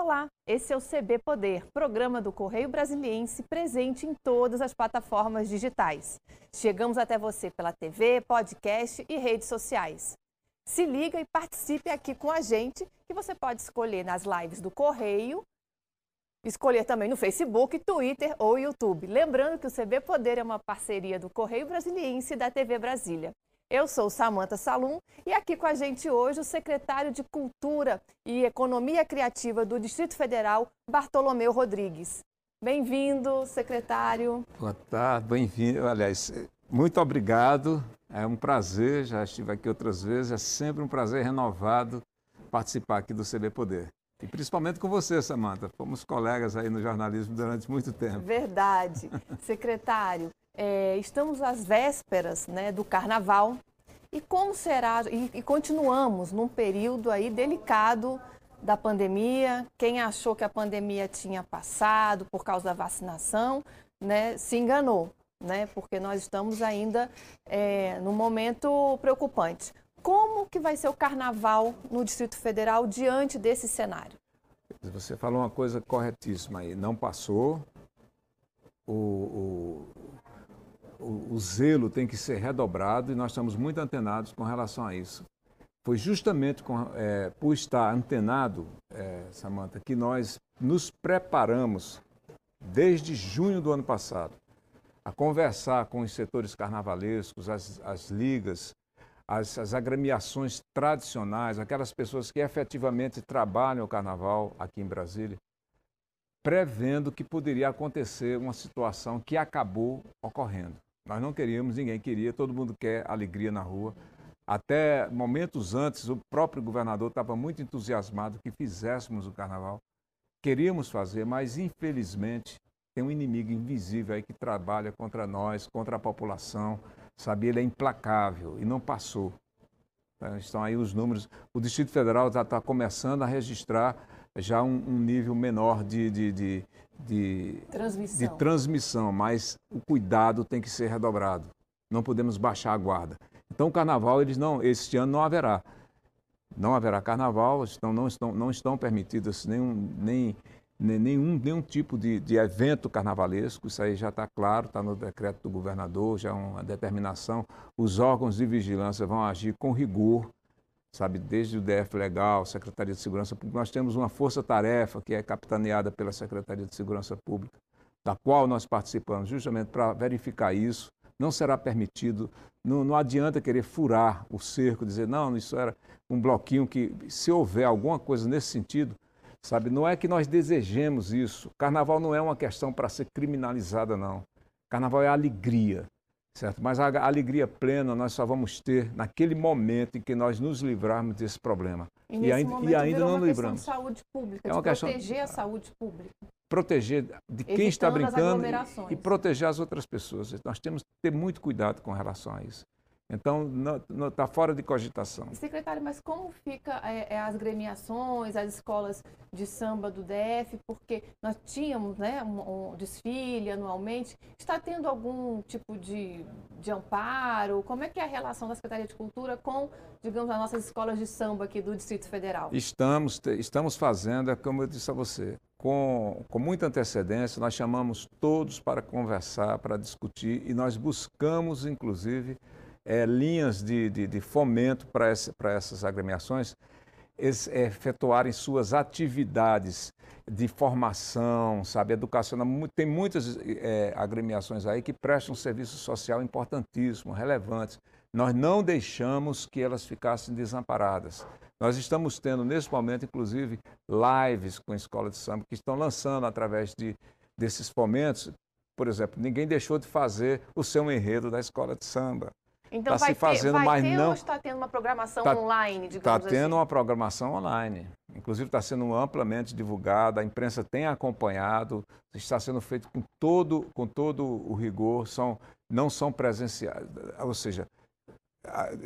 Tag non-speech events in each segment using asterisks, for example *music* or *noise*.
Olá, esse é o CB Poder, programa do Correio Brasiliense presente em todas as plataformas digitais. Chegamos até você pela TV, podcast e redes sociais. Se liga e participe aqui com a gente, que você pode escolher nas lives do Correio, escolher também no Facebook, Twitter ou YouTube. Lembrando que o CB Poder é uma parceria do Correio Brasiliense e da TV Brasília. Eu sou Samanta Salum e aqui com a gente hoje o secretário de Cultura e Economia Criativa do Distrito Federal, Bartolomeu Rodrigues. Bem-vindo, secretário. Boa tarde, bem-vindo. Aliás, muito obrigado. É um prazer, já estive aqui outras vezes, é sempre um prazer renovado participar aqui do CB Poder. E principalmente com você, Samanta. Fomos colegas aí no jornalismo durante muito tempo. Verdade. *laughs* Secretário, é, estamos às vésperas né, do carnaval. E como será? E, e continuamos num período aí delicado da pandemia. Quem achou que a pandemia tinha passado por causa da vacinação, né, se enganou, né, porque nós estamos ainda é, num momento preocupante. Como que vai ser o carnaval no Distrito Federal diante desse cenário? Você falou uma coisa corretíssima aí. Não passou. O, o, o, o zelo tem que ser redobrado e nós estamos muito antenados com relação a isso. Foi justamente com, é, por estar antenado, é, Samanta, que nós nos preparamos desde junho do ano passado a conversar com os setores carnavalescos, as, as ligas, as, as agremiações tradicionais, aquelas pessoas que efetivamente trabalham o carnaval aqui em Brasília, prevendo que poderia acontecer uma situação que acabou ocorrendo. Nós não queríamos, ninguém queria, todo mundo quer alegria na rua. Até momentos antes, o próprio governador estava muito entusiasmado que fizéssemos o carnaval. Queríamos fazer, mas infelizmente tem um inimigo invisível aí que trabalha contra nós, contra a população. Sabe, ele é implacável e não passou. Então, estão aí os números. O Distrito Federal já está começando a registrar já um, um nível menor de, de, de, de transmissão. de transmissão, mas o cuidado tem que ser redobrado. Não podemos baixar a guarda. Então, o carnaval, eles não, este ano não haverá. Não haverá carnaval, então não estão, não estão permitidas nenhum, nem, nenhum, nenhum tipo de, de evento carnavalesco, isso aí já está claro, está no decreto do governador, já é uma determinação. Os órgãos de vigilância vão agir com rigor, sabe, desde o DF Legal, Secretaria de Segurança Pública, nós temos uma força-tarefa que é capitaneada pela Secretaria de Segurança Pública, da qual nós participamos justamente para verificar isso. Não será permitido, não, não adianta querer furar o cerco, dizer, não, isso era um bloquinho que, se houver alguma coisa nesse sentido, sabe, não é que nós desejemos isso. Carnaval não é uma questão para ser criminalizada, não. Carnaval é alegria. Certo? Mas a alegria plena nós só vamos ter naquele momento em que nós nos livrarmos desse problema. E, e ainda, e ainda não livramos. De saúde pública, é uma questão proteger a saúde pública. Proteger de quem está brincando e, e proteger as outras pessoas. Nós temos que ter muito cuidado com relação a isso. Então, está fora de cogitação. Secretário, mas como fica é, é, as gremiações, as escolas de samba do DF? Porque nós tínhamos né, um, um, desfile anualmente. Está tendo algum tipo de, de amparo? Como é que é a relação da Secretaria de Cultura com, digamos, as nossas escolas de samba aqui do Distrito Federal? Estamos, estamos fazendo, é como eu disse a você, com, com muita antecedência, nós chamamos todos para conversar, para discutir e nós buscamos, inclusive, é, linhas de, de, de fomento para essa, essas agremiações é, efetuarem suas atividades de formação, sabe, educacional. Tem muitas é, agremiações aí que prestam serviço social importantíssimo, relevantes. Nós não deixamos que elas ficassem desamparadas. Nós estamos tendo, nesse momento, inclusive, lives com a escola de samba que estão lançando através de, desses fomentos. Por exemplo, ninguém deixou de fazer o seu enredo da escola de samba. Então tá vai se fazendo, ter, vai mas ter não. está tendo uma programação tá, online, digamos Está tendo assim? uma programação online. Inclusive está sendo amplamente divulgada, a imprensa tem acompanhado, está sendo feito com todo, com todo o rigor, são, não são presenciais, ou seja,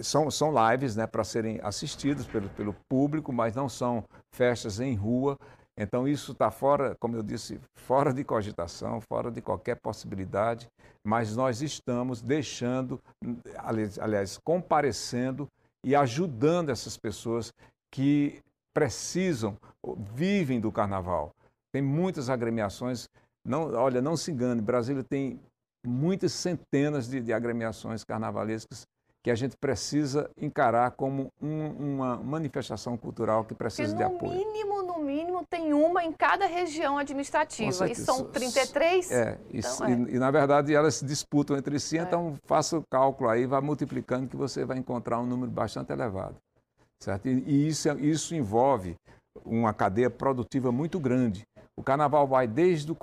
são, são lives né, para serem assistidas pelo, pelo público, mas não são festas em rua. Então, isso está fora, como eu disse, fora de cogitação, fora de qualquer possibilidade, mas nós estamos deixando, aliás, comparecendo e ajudando essas pessoas que precisam, vivem do carnaval. Tem muitas agremiações. Não, olha, não se engane, Brasília tem muitas centenas de, de agremiações carnavalescas que a gente precisa encarar como um, uma manifestação cultural que precisa de apoio. No mínimo, no mínimo, tem uma em cada região administrativa. E são 33? É, então, e, é. E, e, na verdade elas se disputam entre si, é. então faça o cálculo aí, vai multiplicando que você vai encontrar um número bastante elevado. Certo? E, e isso, isso envolve uma cadeia produtiva muito grande. O carnaval vai desde o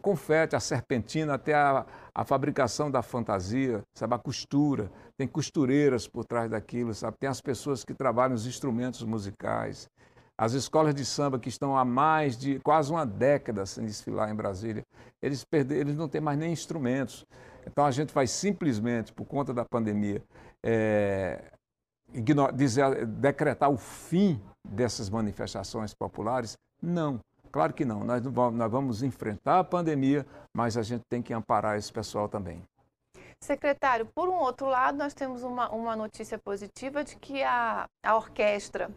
confete, a serpentina, até a, a, fabricação da fantasia, sabe? a costura. Tem costureiras por trás daquilo, sabe? Tem as pessoas que trabalham os instrumentos musicais. As escolas de samba que estão há mais de quase uma década sem desfilar em Brasília, eles, perderam, eles não têm mais nem instrumentos. Então a gente vai simplesmente, por conta da pandemia, é, dizer, decretar o fim dessas manifestações populares? Não. Claro que não. Nós, nós vamos enfrentar a pandemia, mas a gente tem que amparar esse pessoal também. Secretário, por um outro lado, nós temos uma, uma notícia positiva de que a, a orquestra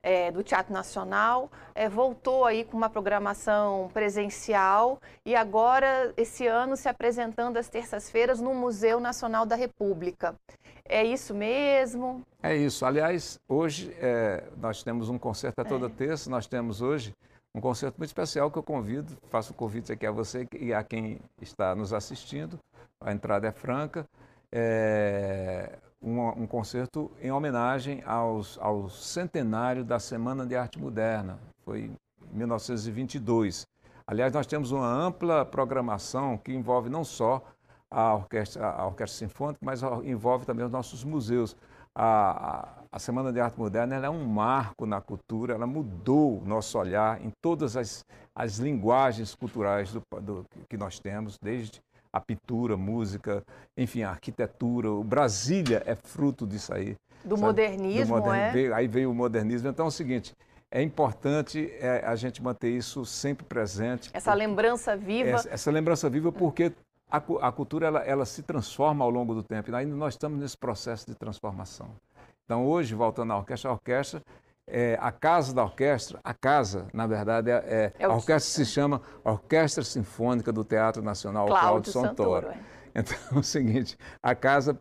é, do Teatro Nacional é, voltou aí com uma programação presencial e agora, esse ano, se apresentando às terças-feiras no Museu Nacional da República. É isso mesmo? É isso. Aliás, hoje é, nós temos um concerto a toda é. terça, nós temos hoje um concerto muito especial que eu convido, faço o convite aqui a você e a quem está nos assistindo. A entrada é franca. É um, um concerto em homenagem aos, ao centenário da Semana de Arte Moderna. Foi em 1922. Aliás, nós temos uma ampla programação que envolve não só a orquestra, a orquestra sinfônica, mas envolve também os nossos museus. A, a Semana de Arte Moderna é um marco na cultura, ela mudou o nosso olhar em todas as, as linguagens culturais do, do, que nós temos, desde a pintura, música, enfim, a arquitetura. O Brasília é fruto disso aí. Do sabe? modernismo, do é? Veio, aí veio o modernismo. Então é o seguinte, é importante é, a gente manter isso sempre presente. Essa porque, lembrança viva. Essa, essa, lembrança viva porque a, a cultura ela, ela se transforma ao longo do tempo. E ainda nós estamos nesse processo de transformação. Então, hoje, voltando à orquestra, a orquestra, é, a casa da orquestra, a casa, na verdade, é, é, é a orquestra se chama Orquestra Sinfônica do Teatro Nacional Cláudio, Cláudio Santoro. Santoro é. Então, *laughs* é o seguinte, a casa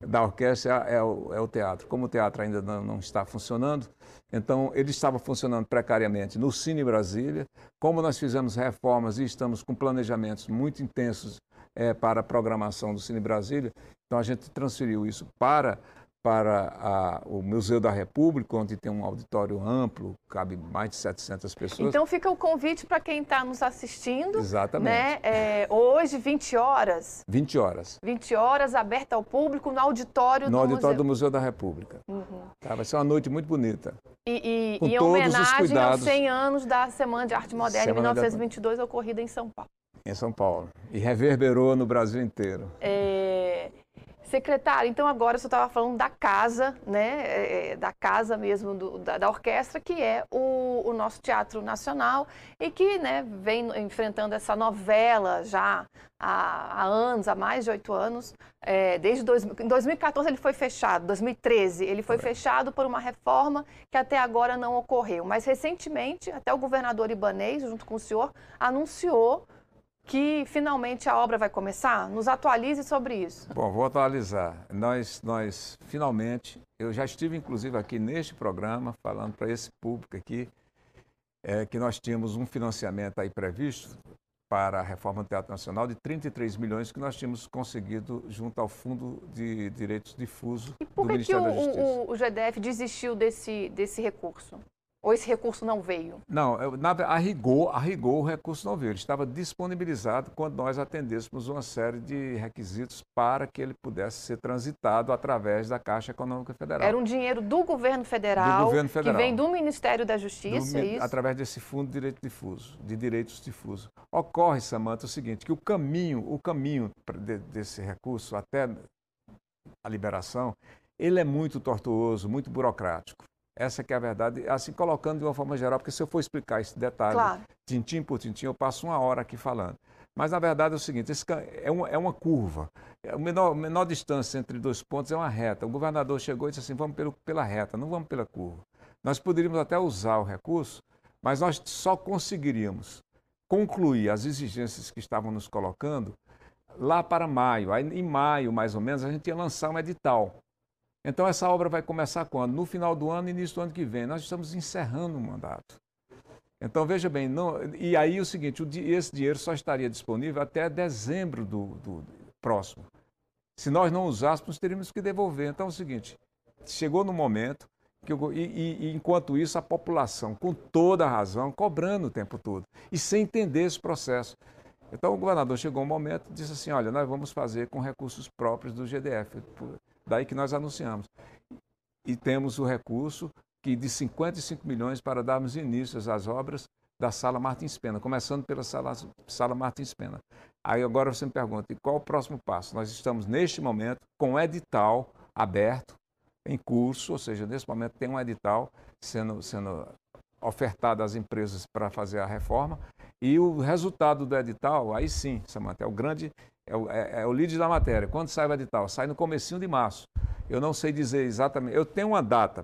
da orquestra é o, é o teatro. Como o teatro ainda não, não, está funcionando, então ele estava funcionando precariamente no Cine Brasília. Como nós fizemos reformas e estamos com planejamentos muito intensos é, para a programação do Cine Brasília, então a gente transferiu isso para para a, o Museu da República, onde tem um auditório amplo, cabe mais de 700 pessoas. Então fica o convite para quem está nos assistindo. Exatamente. Né? É, hoje, 20 horas. 20 horas. 20 horas, aberta ao público, no auditório no do auditório Museu. do Museu da República. Uhum. Tá, vai ser uma noite muito bonita. E, e, Com em homenagem cuidados... aos 100 anos da Semana de Arte Moderna, em 1922, ocorrida em São Paulo. Em São Paulo. E reverberou no Brasil inteiro. É... Secretário, então agora você estava falando da casa, né, é, é, da casa mesmo do, da, da, orquestra, que é o, o, nosso Teatro Nacional e que né, vem enfrentando essa novela já há, há anos, há mais de oito anos. É, desde dois, em 2014 ele foi fechado, 2013 ele foi fechado por uma reforma que até agora não ocorreu. Mas recentemente, até o governador Ibanês, junto com o senhor, anunciou que finalmente a obra vai começar? Nos atualize sobre isso. Bom, vou atualizar. Nós, nós finalmente, eu já estive inclusive aqui neste programa falando para esse público aqui é, que nós tínhamos um financiamento aí previsto para a reforma do Teatro Nacional de 33 milhões que nós tínhamos conseguido junto ao Fundo de Direitos Difusos do Ministério que o, da Justiça. O, o GDF desistiu desse, desse recurso? Ou esse recurso não veio? Não, na, a, rigor, a rigor o recurso não veio. Ele estava disponibilizado quando nós atendêssemos uma série de requisitos para que ele pudesse ser transitado através da Caixa Econômica Federal. Era um dinheiro do governo federal, do governo federal que vem do Ministério da Justiça, do, é isso? Através desse Fundo de Direito Difuso, de Direitos Difusos. Ocorre, Samanta, o seguinte, que o caminho, o caminho de, desse recurso até a liberação, ele é muito tortuoso, muito burocrático. Essa que é a verdade, assim colocando de uma forma geral, porque se eu for explicar esse detalhe, claro. tintim por tintim, eu passo uma hora aqui falando. Mas na verdade é o seguinte, esse é, uma, é uma curva. É a menor, menor distância entre dois pontos é uma reta. O governador chegou e disse assim, vamos pelo, pela reta, não vamos pela curva. Nós poderíamos até usar o recurso, mas nós só conseguiríamos concluir as exigências que estavam nos colocando lá para maio. Aí, em maio, mais ou menos, a gente ia lançar um edital. Então, essa obra vai começar quando? No final do ano início do ano que vem. Nós estamos encerrando o mandato. Então, veja bem, não, e aí o seguinte, esse dinheiro só estaria disponível até dezembro do, do, próximo. Se nós não usássemos, teríamos que devolver. Então é o seguinte, chegou no momento que eu, e, e, e, enquanto isso a população, com toda a razão, cobrando o tempo todo e sem entender esse processo. Então o governador chegou um momento e disse assim, olha, nós vamos fazer com recursos próprios do GDF. Daí que nós anunciamos. E temos o recurso que de 55 milhões para darmos início às obras da Sala Martins Pena, começando pela Sala, sala Martins Pena. Aí agora você me pergunta, e qual o próximo passo? Nós estamos neste momento com o edital aberto, em curso, ou seja, nesse momento tem um edital sendo, sendo ofertado às empresas para fazer a reforma, e o resultado do edital, aí sim, Samanta, é o grande, é o, é, é o lead da matéria. Quando sai o edital? Sai no comecinho de março. Eu não sei dizer exatamente, eu tenho uma data,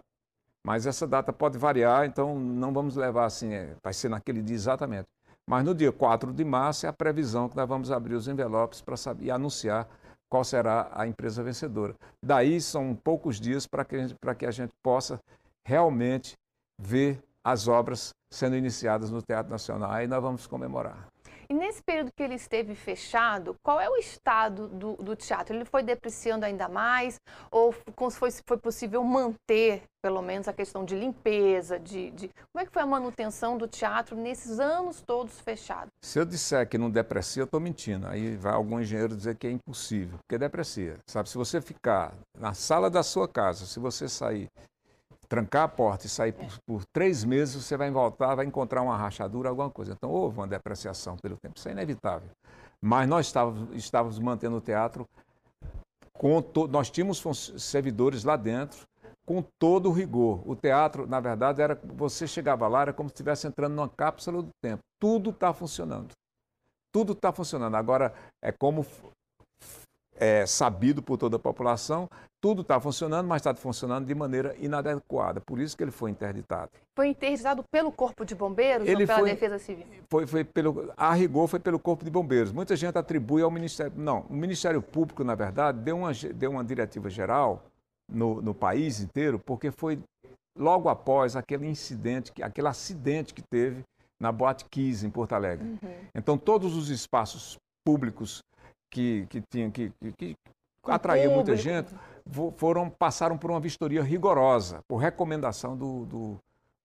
mas essa data pode variar, então não vamos levar assim, é, vai ser naquele dia exatamente. Mas no dia 4 de março é a previsão que nós vamos abrir os envelopes para saber e anunciar qual será a empresa vencedora. Daí são poucos dias para que, que a gente possa realmente ver as obras sendo iniciadas no Teatro Nacional. Aí nós vamos comemorar. E nesse período que ele esteve fechado, qual é o estado do, do teatro? Ele foi depreciando ainda mais? Ou foi, foi possível manter, pelo menos, a questão de limpeza? De, de, Como é que foi a manutenção do teatro nesses anos todos fechados? Se eu disser que não deprecia, eu estou mentindo. Aí vai algum engenheiro dizer que é impossível, porque deprecia. Sabe, se você ficar na sala da sua casa, se você sair trancar a porta e sair por, por, três meses, você vai voltar, vai encontrar uma rachadura, alguma coisa. Então houve uma depreciação pelo tempo, isso é inevitável. Mas nós estávamos, estávamos mantendo o teatro com to... nós tínhamos servidores lá dentro com todo o rigor. O teatro, na verdade, era você chegava lá, era como se estivesse entrando numa cápsula do tempo. Tudo está funcionando. Tudo está funcionando. Agora, é como é, sabido por toda a população, tudo está funcionando, mas está funcionando de maneira inadequada. Por isso que ele foi interditado. Foi interditado pelo Corpo de Bombeiros ele ou pela foi, Defesa Civil? Foi, foi pelo, a rigor foi pelo Corpo de Bombeiros. Muita gente atribui ao Ministério. Não, o Ministério Público, na verdade, deu uma, deu uma diretiva geral no, no país inteiro, porque foi logo após aquele incidente, aquele acidente que teve na Boate Kiss, em Porto Alegre. Uhum. Então, todos os espaços públicos que, que tinham que, que, atraía muita gente, foram, passaram por uma vistoria rigorosa, por recomendação do, do,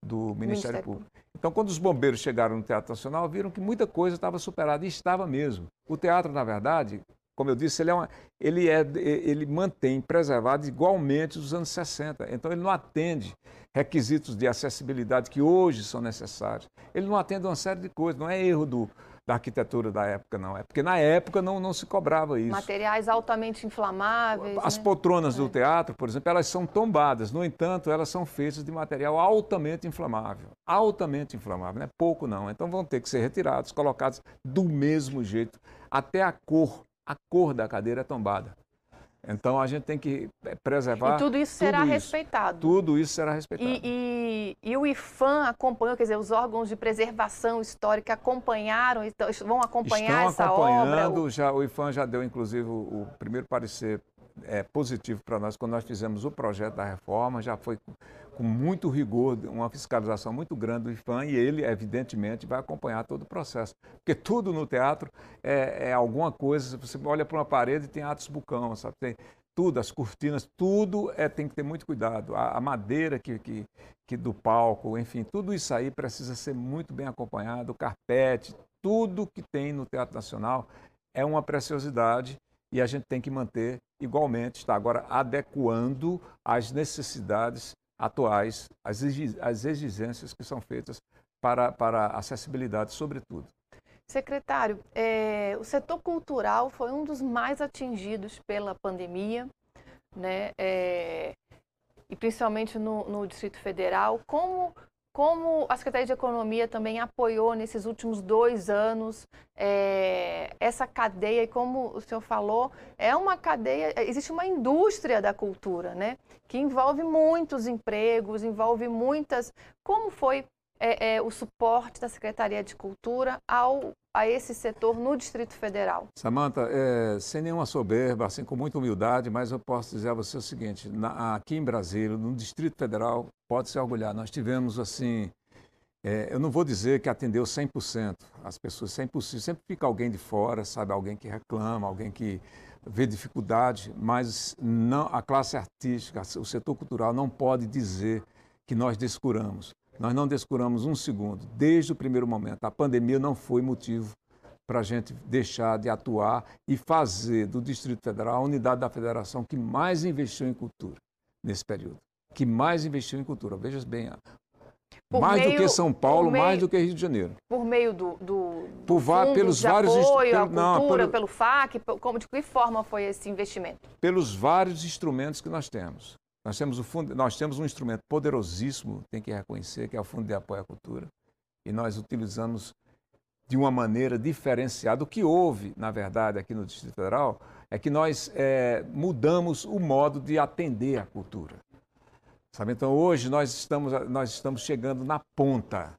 do Ministério, Ministério Público. Então, quando os bombeiros chegaram no Teatro Nacional, viram que muita coisa estava superada, e estava mesmo. O teatro, na verdade, como eu disse, ele, é uma, ele, é, ele mantém preservado igualmente os anos 60. Então, ele não atende requisitos de acessibilidade que hoje são necessários. Ele não atende uma série de coisas, não é erro do, da arquitetura da época, não. É porque na época não, não se cobrava isso. Materiais altamente inflamáveis. As né? poltronas é. do teatro, por exemplo, elas são tombadas. No entanto, elas são feitas de material altamente inflamável. Altamente inflamável, não é pouco não. Então vão ter que ser retirados, colocados do mesmo jeito. Até a cor, a cor da cadeira é tombada. Então a gente tem que preservar. E tudo isso será tudo respeitado. Isso, tudo isso será respeitado. E, e, e, o IFAM acompanhou, quer dizer, os órgãos de preservação histórica acompanharam, então, vão acompanhar Estão essa acompanhando, obra? Já, o IFAM já deu, inclusive, o, o primeiro parecer é, positivo para nós quando nós fizemos o projeto da reforma, já foi com muito rigor, uma fiscalização muito grande do IFAM e ele, evidentemente, vai acompanhar todo o processo. Porque tudo no teatro é, é alguma coisa, você olha para uma parede e tem atos bucão, sabe? Tem tudo, as cortinas, tudo é, tem que ter muito cuidado. A, a madeira que, que, que do palco, enfim, tudo isso aí precisa ser muito bem acompanhado, o carpete, tudo que tem no Teatro Nacional é uma preciosidade e a gente tem que manter igualmente, está agora adequando às necessidades atuais, às exigências que são feitas para, para acessibilidade, sobretudo. Secretário, é, o setor cultural foi um dos mais atingidos pela pandemia, né? É, e principalmente no, no, Distrito Federal. Como como a Secretaria de Economia também apoiou nesses últimos dois anos é, essa cadeia, e como o senhor falou, é uma cadeia, existe uma indústria da cultura, né? Que envolve muitos empregos, envolve muitas. Como foi é, é, o suporte da Secretaria de Cultura ao, a esse setor no Distrito Federal? Samanta, é, sem nenhuma soberba, assim, com muita humildade, mas eu posso dizer a você o seguinte: na, aqui em Brasília, no Distrito Federal, pode se orgulhar, nós tivemos assim. É, eu não vou dizer que atendeu 100%, as pessoas 100%, sempre fica alguém de fora, sabe, alguém que reclama, alguém que vê dificuldade, mas não, a classe artística, o setor cultural não pode dizer que nós descuramos. Nós não descuramos um segundo, desde o primeiro momento. A pandemia não foi motivo para a gente deixar de atuar e fazer do Distrito Federal a unidade da federação que mais investiu em cultura nesse período. Que mais investiu em cultura. Veja bem, por mais meio, do que São Paulo, meio, mais do que Rio de Janeiro. Por meio do, do, por do pelos vários apoio pelo, à cultura, não, pelo, pelo FAC, como, de que forma foi esse investimento? Pelos vários instrumentos que nós temos. Nós temos, o fundo, nós temos um instrumento poderosíssimo, tem que reconhecer, que é o Fundo de Apoio à Cultura, e nós utilizamos de uma maneira diferenciada. O que houve, na verdade, aqui no Distrito Federal, é que nós é, mudamos o modo de atender a cultura. Sabe? Então, hoje nós estamos, nós estamos chegando na ponta.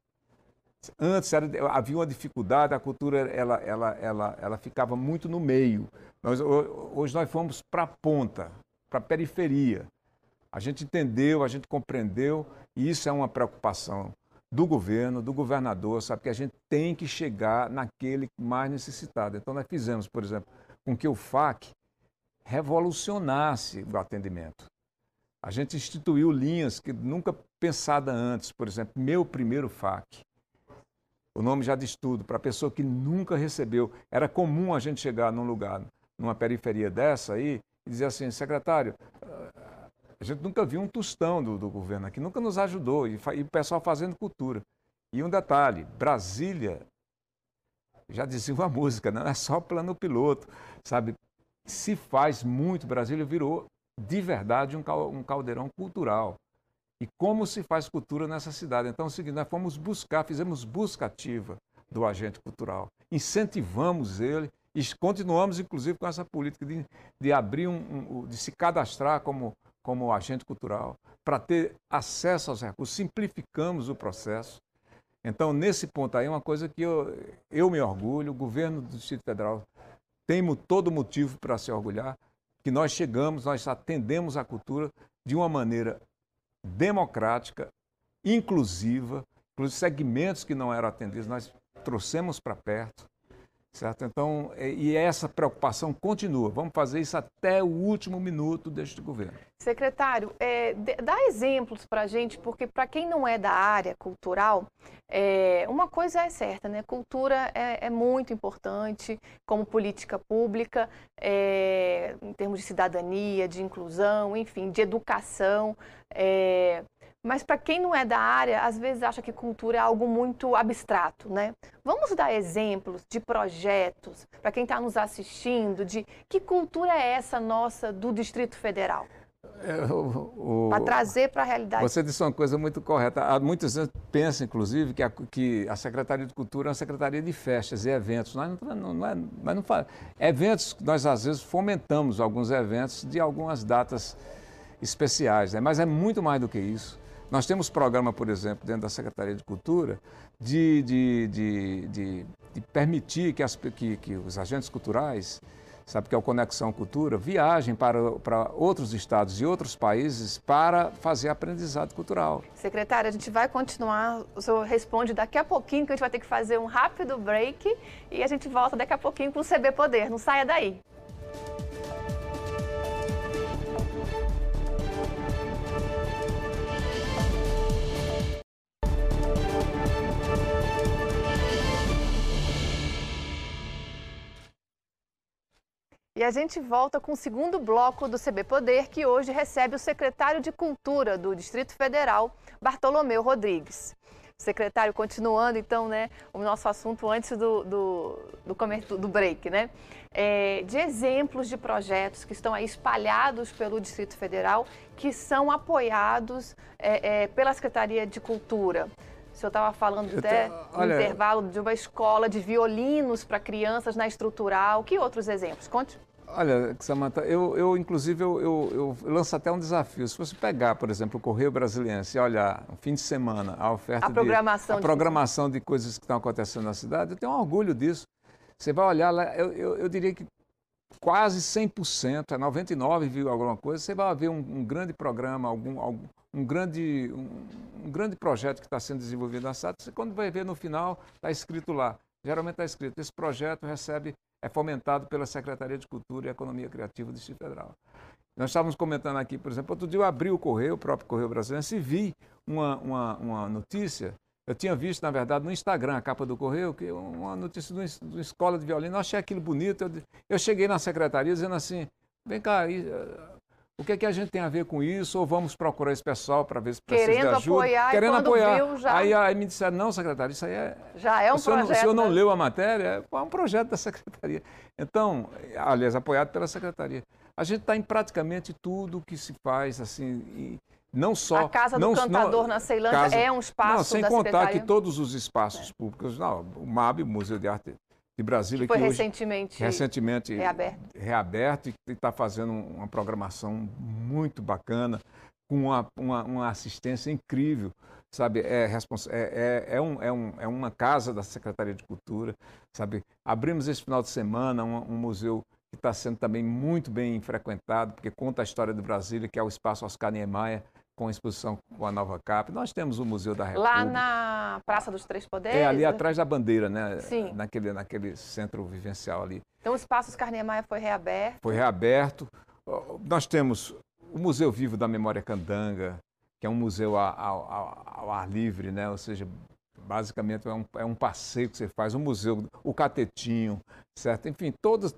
Antes era, havia uma dificuldade, a cultura ela, ela, ela, ela ficava muito no meio. Nós, hoje nós fomos para a ponta, para a periferia. A gente entendeu, a gente compreendeu, e isso é uma preocupação do governo, do governador, sabe que a gente tem que chegar naquele mais necessitado. Então nós fizemos, por exemplo, com que o FAC revolucionasse o atendimento. A gente instituiu linhas que nunca pensada antes, por exemplo, meu primeiro FAC. O nome já diz tudo, para a pessoa que nunca recebeu. Era comum a gente chegar num lugar, numa periferia dessa aí, e dizer assim, secretário, a gente nunca viu um tostão do, do governo aqui, nunca nos ajudou, e, e o pessoal fazendo cultura. E um detalhe, Brasília, já dizia uma *laughs* música, não é só plano piloto, sabe? Se faz muito, Brasília virou de verdade um, caldeirão cultural. E como se faz cultura nessa cidade? Então é o seguinte, nós fomos buscar, fizemos busca ativa do agente cultural, incentivamos ele e continuamos, inclusive, com essa política de, de abrir um, um de se cadastrar como como agente cultural, para ter acesso aos recursos, simplificamos o processo. Então, nesse ponto aí, uma coisa que eu, eu me orgulho, o governo do Distrito Federal tem todo motivo para se orgulhar, que nós chegamos, nós atendemos a cultura de uma maneira democrática, inclusiva, inclusive segmentos que não eram atendidos, nós trouxemos para perto, Certo? Então, é, e essa preocupação continua. Vamos fazer isso até o último minuto deste governo. Secretário, é, dá exemplos para a gente, porque para quem não é da área cultural, é, uma coisa é certa, né? Cultura é, é muito importante como política pública, é, em termos de cidadania, de inclusão, enfim, de educação. Mas para quem não é da área, às vezes acha que cultura é algo muito abstrato, né? Vamos dar exemplos de projetos para quem está nos assistindo, de que cultura é essa nossa do Distrito Federal? É, para trazer para a realidade. Você disse uma coisa muito correta. Há muitos anos pensam, inclusive, que a, que a Secretaria de Cultura é uma secretaria de festas e eventos. Nós não, não, não, é, nós não faz. Eventos, nós às vezes fomentamos alguns eventos de algumas datas especiais, né? mas é muito mais do que isso. Nós temos programa, por exemplo, dentro da Secretaria de Cultura, de, de, de, de, de permitir que, as, que, que os agentes culturais, sabe que é o Conexão Cultura, viajem para, para outros estados e outros países para fazer aprendizado cultural. Secretária, a gente vai continuar, o senhor responde daqui a pouquinho, que a gente vai ter que fazer um rápido break e a gente volta daqui a pouquinho com o CB Poder. Não saia daí. E a gente volta com o segundo bloco do CB Poder, que hoje recebe o secretário de Cultura do Distrito Federal, Bartolomeu Rodrigues. Secretário, continuando então, né, o nosso assunto antes do, do, do, do break, né? É, de exemplos de projetos que estão aí espalhados pelo Distrito Federal, que são apoiados é, é, pela Secretaria de Cultura. O senhor estava falando até no intervalo de uma escola de violinos para crianças na estrutural. Que outros exemplos? Conte. Olha, Samanta, eu, eu inclusive eu, eu, eu, lanço até um desafio. Se você pegar, por exemplo, o Correio Brasiliense e olhar no fim de semana a oferta a programação, de, a programação de coisas que estão acontecendo na cidade, eu tenho um orgulho disso. Você vai olhar lá, eu, eu, eu diria que quase 100%, é 99, alguma coisa, você vai ver um, um grande programa, algum, algum, um, grande, um, um grande projeto que está sendo desenvolvido na cidade. Você, quando vai ver no final, está escrito lá. Geralmente está escrito, esse projeto recebe é fomentado pela Secretaria de Cultura e Economia Criativa do Distrito Federal. Nós estávamos comentando aqui, por exemplo, outro dia eu abri o Correio, o próprio Correio Brasileiro, e vi uma, uma, uma notícia eu tinha visto, na verdade, no Instagram, a capa do Correio, que uma notícia de uma escola de violino. Eu achei aquilo bonito. Eu, cheguei na secretaria dizendo assim: vem cá, aí, o que, é que a gente tem a ver com isso? Ou vamos procurar esse pessoal para ver se precisa Querendo de ajuda? Apoiar, Querendo apoiar. Viu, já... aí, aí me disseram, não, secretário, isso aí é... Já é um o projeto. Não, o senhor não né? leu a matéria? É um projeto da *laughs* secretaria. Então, aliás, apoiado pela secretaria. A gente está em praticamente tudo que se faz, assim, e não só... A Casa não, do Cantador não, na Ceilândia casa, é um espaço Não, sem contar secretaria. que todos os espaços é. públicos, não, o MAB, o Museu de Arte de Brasília, que foi que recentemente, hoje, recentemente reaberto. reaberto e está fazendo uma programação muito bacana, com uma, uma, uma assistência incrível sabe, é, é, é, é, um, é, um, é uma casa da Secretaria de Cultura, sabe, abrimos esse final de semana um, um museu que está sendo também muito bem frequentado, porque conta a história do Brasília, que é o Espaço Oscar Niemeyer, com a exposição com a Nova Cap. Nós temos o Museu da República. Lá na Praça dos Três Poderes? É, ali atrás da bandeira, né? Sim. Naquele, naquele centro vivencial ali. Então o Espaço Oscar Niemeyer foi reaberto? Foi reaberto. Nós temos o Museu Vivo da Memória Candanga, que é um museu ao, ao, ao ar livre, né? Ou seja, basicamente é um, é um passeio que você faz, um museu, o Catetinho, certo? Enfim, todas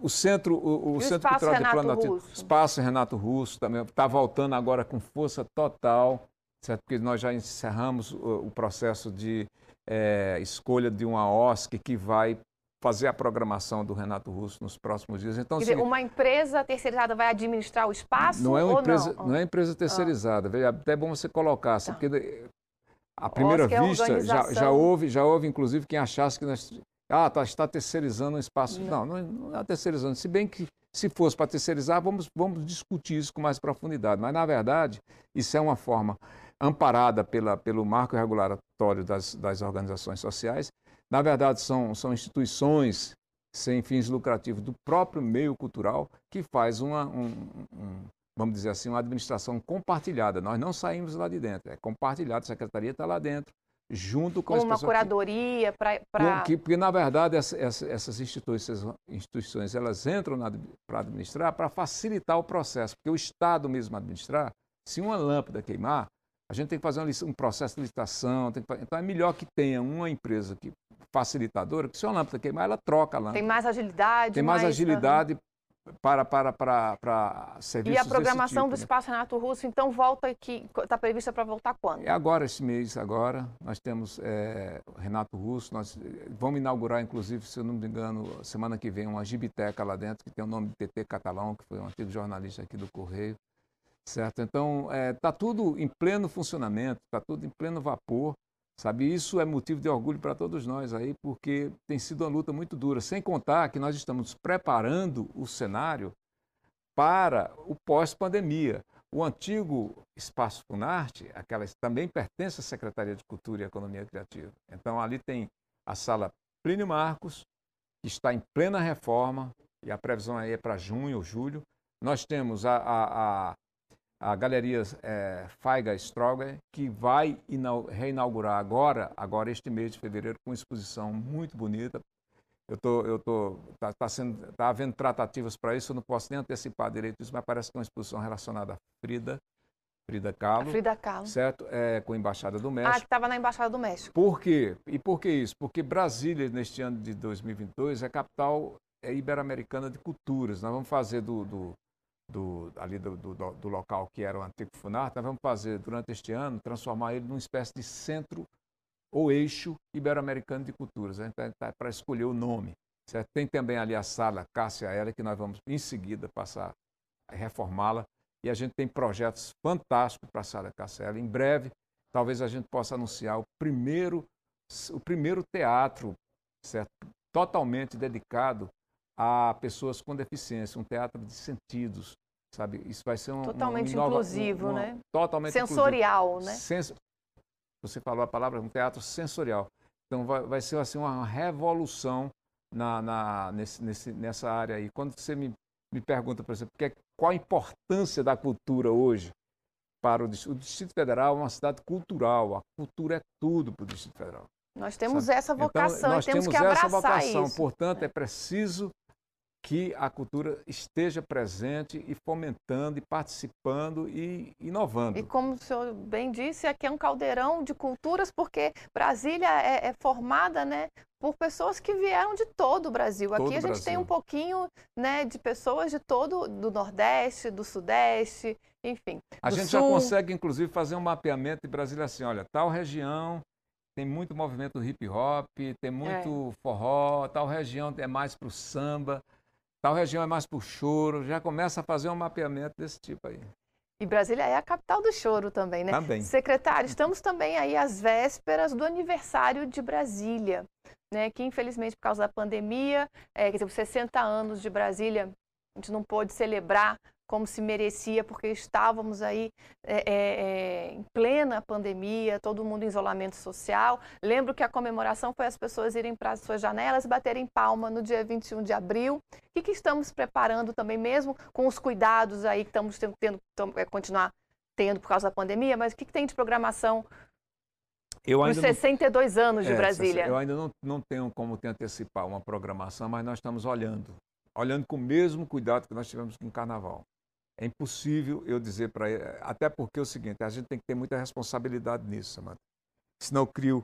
o centro, o, o Centro Cultural de Plano Espaço Renato Russo também está voltando agora com força total, certo? Porque nós já encerramos o, o processo de é, escolha de uma OSC que vai fazer a programação do Renato Russo nos próximos dias. Então, Quer dizer, uma empresa terceirizada vai administrar o espaço não é uma empresa, não? não é empresa terceirizada. Ah. É até bom você colocar, assim, tá. porque à primeira é vista já, já houve, já houve inclusive quem achasse que nós ah, tá, está terceirizando um espaço. Não, não, não está terceirizando. Se bem que, se fosse para terceirizar, vamos, vamos discutir isso com mais profundidade. Mas, na verdade, isso é uma forma amparada pela, pelo marco regulatório das, das organizações sociais. Na verdade, são, são instituições sem fins lucrativos do próprio meio cultural que faz uma, um, um, vamos dizer assim, uma administração compartilhada. Nós não saímos lá de dentro, é compartilhado, a secretaria está lá dentro, junto com uma curadoria para porque na verdade essa, essa, essas instituições, instituições elas entram para administrar para facilitar o processo. Porque o Estado mesmo administrar se uma lâmpada queimar a gente tem que fazer um, um processo de licitação que, então é melhor que tenha uma empresa que facilitadora que se uma lâmpada queimar ela troca a lâmpada. Tem mais agilidade tem mais, mais agilidade para, para, para, para serviços E a programação tipo, do Espaço Renato Russo, então, volta aqui, está prevista para voltar quando? É agora, esse mês, agora. Nós temos é, Renato Russo, nós vamos inaugurar, inclusive, se eu não me engano, semana que vem, uma gibiteca lá dentro, que tem o nome de TT Catalão, que foi um antigo jornalista aqui do Correio, certo? Então, está é, tá tudo em pleno funcionamento, está tudo em pleno vapor. Sabe, isso é motivo de orgulho para todos nós aí, porque tem sido uma luta muito dura, sem contar que nós estamos preparando o cenário para o pós-pandemia. O antigo Espaço Funarte, aquela também pertence à Secretaria de Cultura e Economia Criativa. Então ali tem a sala Plínio Marcos, que está em plena reforma, e a previsão aí é para junho ou julho. Nós temos a, a, a a Galeria é, Feiga Stroger, que vai reinaugurar agora, agora este mês de fevereiro, com uma exposição muito bonita. Eu tô, eu tô, tá, tá sendo, tá havendo tratativas para isso. Eu não posso nem antecipar direito isso, mas parece que é uma exposição relacionada à Frida, Frida Kahlo. A Frida Kahlo. Certo? É, com a Embaixada do México. Ah, que estava na Embaixada do México. Por quê? E por que isso? Porque Brasília, neste ano de 2022, é capital é ibero-americana de culturas. Nós vamos fazer do, do do, ali do, do, do, local que era o antigo Funarte, nós vamos fazer durante este ano, transformar ele numa espécie de centro ou eixo ibero-americano de culturas. A gente está para escolher o nome. Certo? Tem também ali a sala Cássia Ela, que nós vamos em seguida passar a reformá-la. E a gente tem projetos fantásticos para a sala Cássia Ela. Em breve, talvez a gente possa anunciar o primeiro, o primeiro teatro certo? totalmente dedicado a pessoas com deficiência, um teatro de sentidos, sabe? Isso vai ser um totalmente um inclusivo, um, um, né? Totalmente sensorial, inclusivo. né? Sens... Você falou a palavra um teatro sensorial. Então vai, vai ser assim uma revolução na, na nesse, nesse, nessa área aí. Quando você me, me pergunta, por exemplo, que, qual a importância da cultura hoje para o, o Distrito Federal, é uma cidade cultural. A cultura é tudo para o Distrito Federal. Nós temos Sabe? essa então, vocação então, nós e temos, temos que abraçar essa vocação. Isso. Portanto, é preciso que a cultura esteja presente e fomentando e participando e inovando. E como o senhor bem disse, aqui é um caldeirão de culturas, porque Brasília é, é formada né, por pessoas que vieram de todo o Brasil. Todo aqui a gente Brasil. tem um pouquinho né, de pessoas de todo, do Nordeste, do Sudeste, enfim. A gente Sul. já consegue, inclusive, fazer um mapeamento de Brasília assim, olha, tal região tem muito movimento hip hop, tem muito é. forró, tal região é mais para o samba tal região é mais por choro, já começa a fazer um mapeamento desse tipo aí. E Brasília é a capital do choro também, né? Também. Secretário, estamos também aí às vésperas do aniversário de Brasília, né? Que infelizmente por causa da pandemia, é, quer dizer, 60 anos de Brasília, a gente não pôde celebrar como se merecia, porque estávamos aí é, é, é, em plena pandemia, todo mundo em isolamento social. Lembro que a comemoração foi as pessoas irem para as suas janelas e baterem palma no dia 21 de abril. O que, estamos preparando também, mesmo com os cuidados aí que estamos tendo, tendo é, continuar tendo por causa da pandemia, mas o que, que tem de programação eu ainda Nos 62 não, anos de é, Brasília. Eu ainda não, não tenho como te antecipar uma programação, mas nós estamos olhando. Olhando com o mesmo cuidado que nós tivemos com o Carnaval. É impossível eu dizer para ele, até porque é o seguinte, a gente tem que ter muita responsabilidade nisso, Samanta. Senão eu crio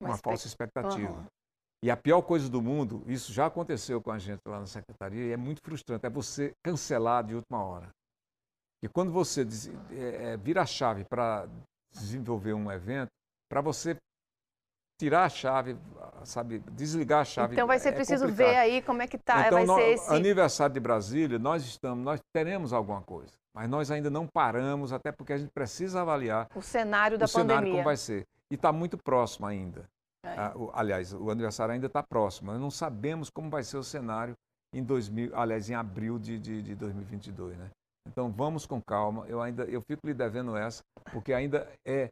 uma, uma falsa expectativa. Uhum. E a pior coisa do mundo, isso já aconteceu com a gente lá na secretaria, e é muito frustrante, é você cancelar de última hora. E quando você é, é, vira a chave para desenvolver um evento, para você tirar a chave, sabe, desligar a chave. Então vai ser é preciso complicado. ver aí como é que tá, então, vai no, ser esse aniversário de Brasília, nós estamos, nós teremos alguma coisa, mas nós ainda não paramos, até porque a gente precisa avaliar o cenário da o pandemia. cenário como vai ser. E está muito próximo ainda. É. Ah, aliás, o aniversário ainda está próximo. Nós não sabemos como vai ser o cenário em 2000, aliás, em abril de, de, de 2022, né? Então vamos com calma. Eu ainda eu fico lhe devendo essa, porque ainda é. é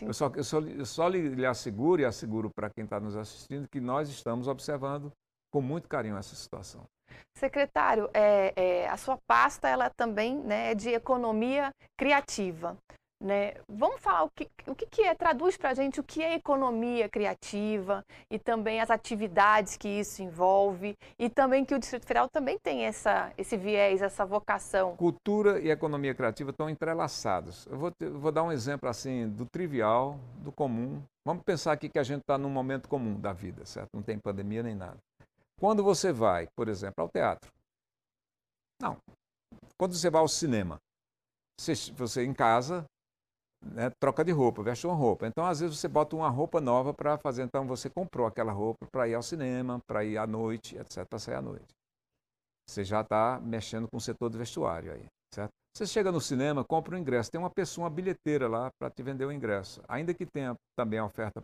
eu, só, eu, só, eu só lhe, asseguro e asseguro para quem está nos assistindo que nós estamos observando com muito carinho essa situação. Secretário, é, é, a sua pasta ela também né, é de economia criativa. Né? Vamos falar o que, o que, é, traduz para a gente o que é economia criativa e também as atividades que isso envolve e também que o Distrito Federal também tem essa, esse viés, essa vocação. Cultura e economia criativa estão entrelaçados. Eu vou, vou dar um exemplo assim do trivial, do comum. Vamos pensar aqui que a gente está num momento comum da vida, certo? Não tem pandemia nem nada. Quando você vai, por exemplo, ao teatro, não. Quando você vai ao cinema, você, você em casa né, troca de roupa, veste uma roupa. Então, às vezes, você bota uma roupa nova para fazer. Então, você comprou aquela roupa para ir ao cinema, para ir à noite, etc., para sair à noite. Você já está mexendo com o setor do vestuário aí, certo? Você chega no cinema, compra o um ingresso, tem uma pessoa, uma bilheteira lá para te vender o ingresso. Ainda que tenha também a oferta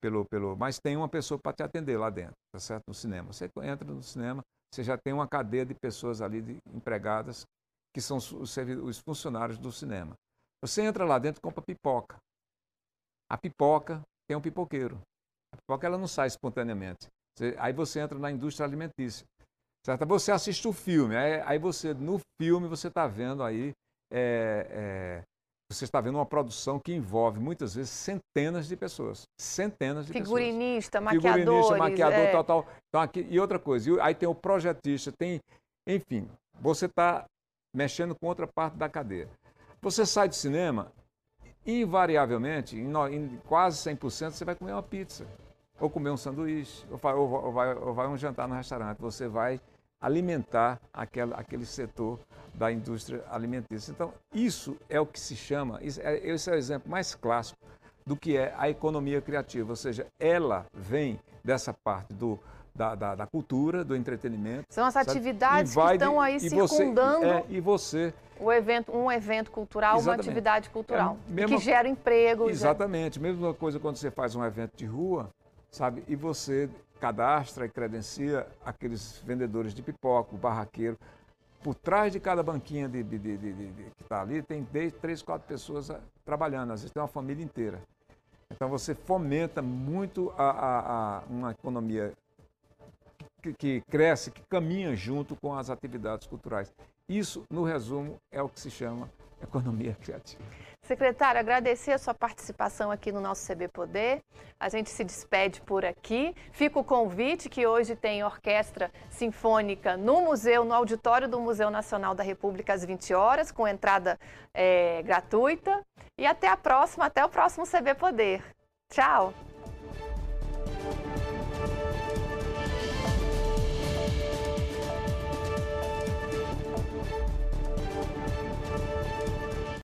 pelo. pelo mas tem uma pessoa para te atender lá dentro, tá certo? No cinema. Você entra no cinema, você já tem uma cadeia de pessoas ali de, empregadas que são os, os funcionários do cinema. Você entra lá dentro e compra pipoca. A pipoca tem um pipoqueiro. A pipoca ela não sai espontaneamente. aí você entra na indústria alimentícia. Certo? Você assiste o filme. Aí, aí você, no filme, você está vendo aí. É, é, você está vendo uma produção que envolve muitas vezes centenas de pessoas. Centenas de Figurinista, pessoas. Figurinista, maquiador, é... tal, tal. Então, aqui, e outra coisa, aí tem o projetista, tem. Enfim, você está mexendo com outra parte da cadeia. Você sai do cinema, invariavelmente, em, quase 100%, você vai comer uma pizza, ou comer um sanduíche, ou vai, ou vai, ou vai um jantar no restaurante. Você vai alimentar aquela, aquele setor da indústria alimentícia. Então, isso é o que se chama, é, esse é o exemplo mais clássico do que é a economia criativa, ou seja, ela vem dessa parte do, da, da, da cultura, do entretenimento. São as atividades que estão aí circundando você, é, e você o evento, um evento cultural, Exatamente. uma atividade cultural é mesma, que gera emprego. Exatamente. Gera... Mesma coisa quando você faz um evento de rua, sabe? E você cadastra e credencia aqueles vendedores de pipoca, o barraqueiro. Por trás de cada banquinha de, de, de, que está ali, tem três, quatro pessoas ah, trabalhando. Às vezes tem uma família inteira. Então você fomenta muito a, a, a uma economia que, que, cresce, que caminha junto com as atividades culturais. Isso, no resumo, é o que se chama economia criativa. Secretário, agradecer a sua participação aqui no nosso CB Poder. A gente se despede por aqui. Fica o convite que hoje tem orquestra sinfônica no museu, no auditório do Museu Nacional da República às 20 horas, com entrada é, gratuita. E até a próxima, até o próximo CB Poder. Tchau!